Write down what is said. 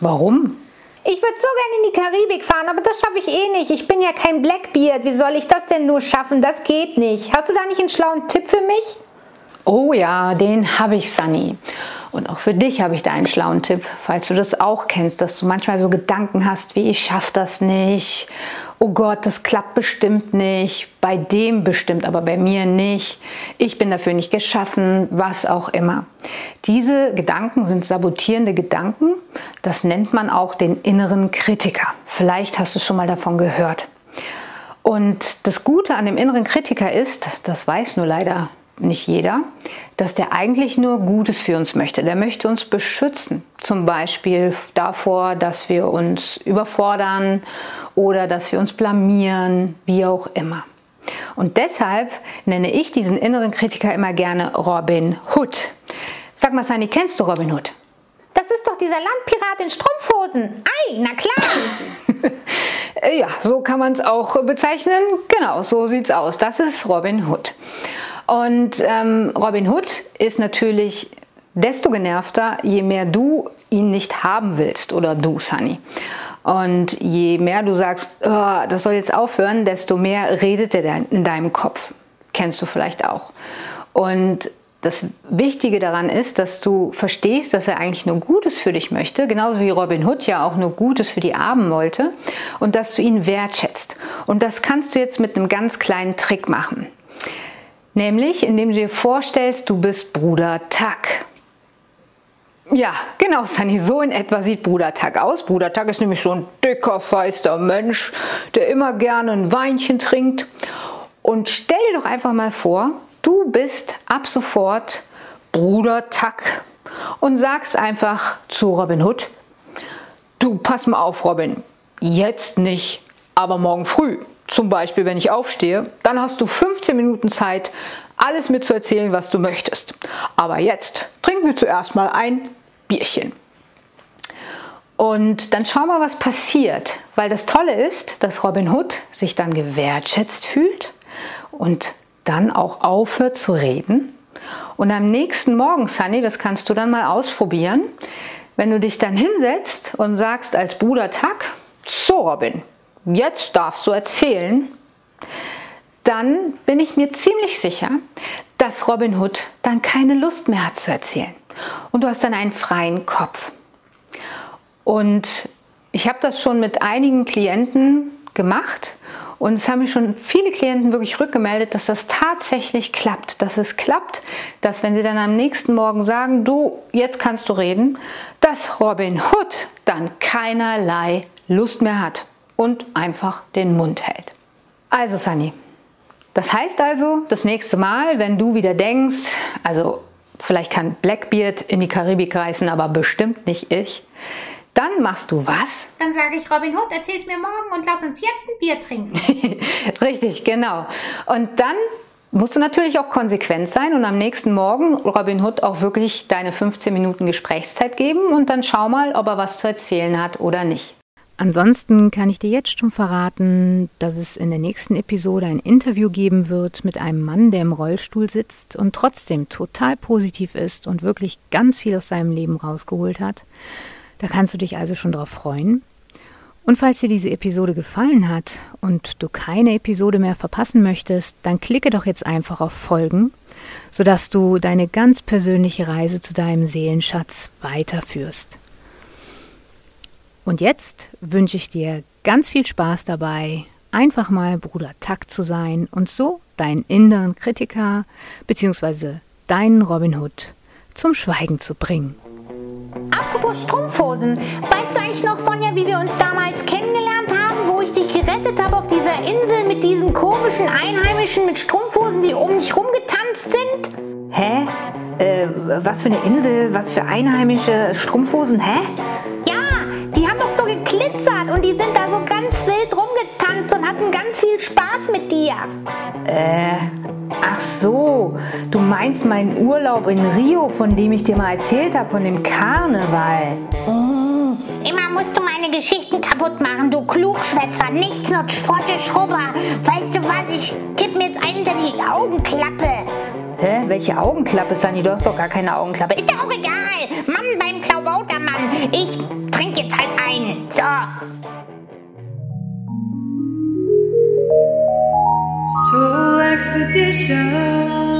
Warum? Ich würde so gerne in die Karibik fahren, aber das schaffe ich eh nicht. Ich bin ja kein Blackbeard. Wie soll ich das denn nur schaffen? Das geht nicht. Hast du da nicht einen schlauen Tipp für mich? Oh ja, den habe ich, Sunny. Und auch für dich habe ich da einen schlauen Tipp, falls du das auch kennst, dass du manchmal so Gedanken hast, wie ich schaffe das nicht. Oh Gott, das klappt bestimmt nicht. Bei dem bestimmt, aber bei mir nicht. Ich bin dafür nicht geschaffen, was auch immer. Diese Gedanken sind sabotierende Gedanken. Das nennt man auch den inneren Kritiker. Vielleicht hast du schon mal davon gehört. Und das Gute an dem inneren Kritiker ist, das weiß nur leider nicht jeder, dass der eigentlich nur Gutes für uns möchte. Der möchte uns beschützen, zum Beispiel davor, dass wir uns überfordern oder dass wir uns blamieren, wie auch immer. Und deshalb nenne ich diesen inneren Kritiker immer gerne Robin Hood. Sag mal, Sani, kennst du Robin Hood? Das ist doch dieser Landpirat in Strumpfhosen. Ei, na klar. ja, so kann man es auch bezeichnen. Genau, so sieht's aus. Das ist Robin Hood. Und ähm, Robin Hood ist natürlich desto genervter, je mehr du ihn nicht haben willst oder du, Sunny. Und je mehr du sagst, oh, das soll jetzt aufhören, desto mehr redet er in deinem Kopf. Kennst du vielleicht auch. Und das Wichtige daran ist, dass du verstehst, dass er eigentlich nur Gutes für dich möchte, genauso wie Robin Hood ja auch nur Gutes für die Armen wollte, und dass du ihn wertschätzt. Und das kannst du jetzt mit einem ganz kleinen Trick machen. Nämlich, indem du dir vorstellst, du bist Bruder Tack. Ja, genau, Sunny, so in etwa sieht Bruder Tack aus. Bruder Tack ist nämlich so ein dicker, feister Mensch, der immer gerne ein Weinchen trinkt. Und stell dir doch einfach mal vor, du bist ab sofort Bruder Tack und sagst einfach zu Robin Hood, du pass mal auf, Robin, jetzt nicht, aber morgen früh zum Beispiel, wenn ich aufstehe, dann hast du 15 Minuten Zeit, alles mir zu erzählen, was du möchtest. Aber jetzt trinken wir zuerst mal ein Bierchen. Und dann schau mal, was passiert. Weil das Tolle ist, dass Robin Hood sich dann gewertschätzt fühlt und dann auch aufhört zu reden. Und am nächsten Morgen, Sunny, das kannst du dann mal ausprobieren, wenn du dich dann hinsetzt und sagst als Bruder Tag, so Robin, jetzt darfst du erzählen, dann bin ich mir ziemlich sicher, dass Robin Hood dann keine Lust mehr hat zu erzählen. Und du hast dann einen freien Kopf. Und ich habe das schon mit einigen Klienten gemacht und es haben mir schon viele Klienten wirklich rückgemeldet, dass das tatsächlich klappt. Dass es klappt, dass wenn sie dann am nächsten Morgen sagen, du, jetzt kannst du reden, dass Robin Hood dann keinerlei Lust mehr hat und einfach den Mund hält. Also Sunny, das heißt also, das nächste Mal, wenn du wieder denkst, also vielleicht kann Blackbeard in die Karibik reisen, aber bestimmt nicht ich, dann machst du was? Dann sage ich Robin Hood, erzähl's mir morgen und lass uns jetzt ein Bier trinken. Richtig, genau. Und dann musst du natürlich auch konsequent sein und am nächsten Morgen Robin Hood auch wirklich deine 15 Minuten Gesprächszeit geben und dann schau mal, ob er was zu erzählen hat oder nicht. Ansonsten kann ich dir jetzt schon verraten, dass es in der nächsten Episode ein Interview geben wird mit einem Mann, der im Rollstuhl sitzt und trotzdem total positiv ist und wirklich ganz viel aus seinem Leben rausgeholt hat. Da kannst du dich also schon drauf freuen. Und falls dir diese Episode gefallen hat und du keine Episode mehr verpassen möchtest, dann klicke doch jetzt einfach auf Folgen, sodass du deine ganz persönliche Reise zu deinem Seelenschatz weiterführst. Und jetzt wünsche ich dir ganz viel Spaß dabei, einfach mal Bruder Takt zu sein und so deinen inneren Kritiker bzw. deinen Robin Hood zum Schweigen zu bringen. Apropos Strumpfhosen, weißt du eigentlich noch, Sonja, wie wir uns damals kennengelernt haben, wo ich dich gerettet habe auf dieser Insel mit diesen komischen Einheimischen mit Strumpfhosen, die um mich rumgetanzt sind? Hä? Äh, was für eine Insel, was für einheimische Strumpfhosen, hä? Die sind da so ganz wild rumgetanzt und hatten ganz viel Spaß mit dir. Äh, ach so, du meinst meinen Urlaub in Rio, von dem ich dir mal erzählt habe, von dem Karneval. Mm, immer musst du meine Geschichten kaputt machen, du Klugschwätzer. Nichts nur Sprotte Schrubber. Weißt du was, ich kipp mir jetzt einen unter die Augenklappe. Hä? Welche Augenklappe, Sunny? Du hast doch gar keine Augenklappe. Ist ja auch egal. Mann beim Klaubautermann. Ich trink jetzt halt ein. So. sedition.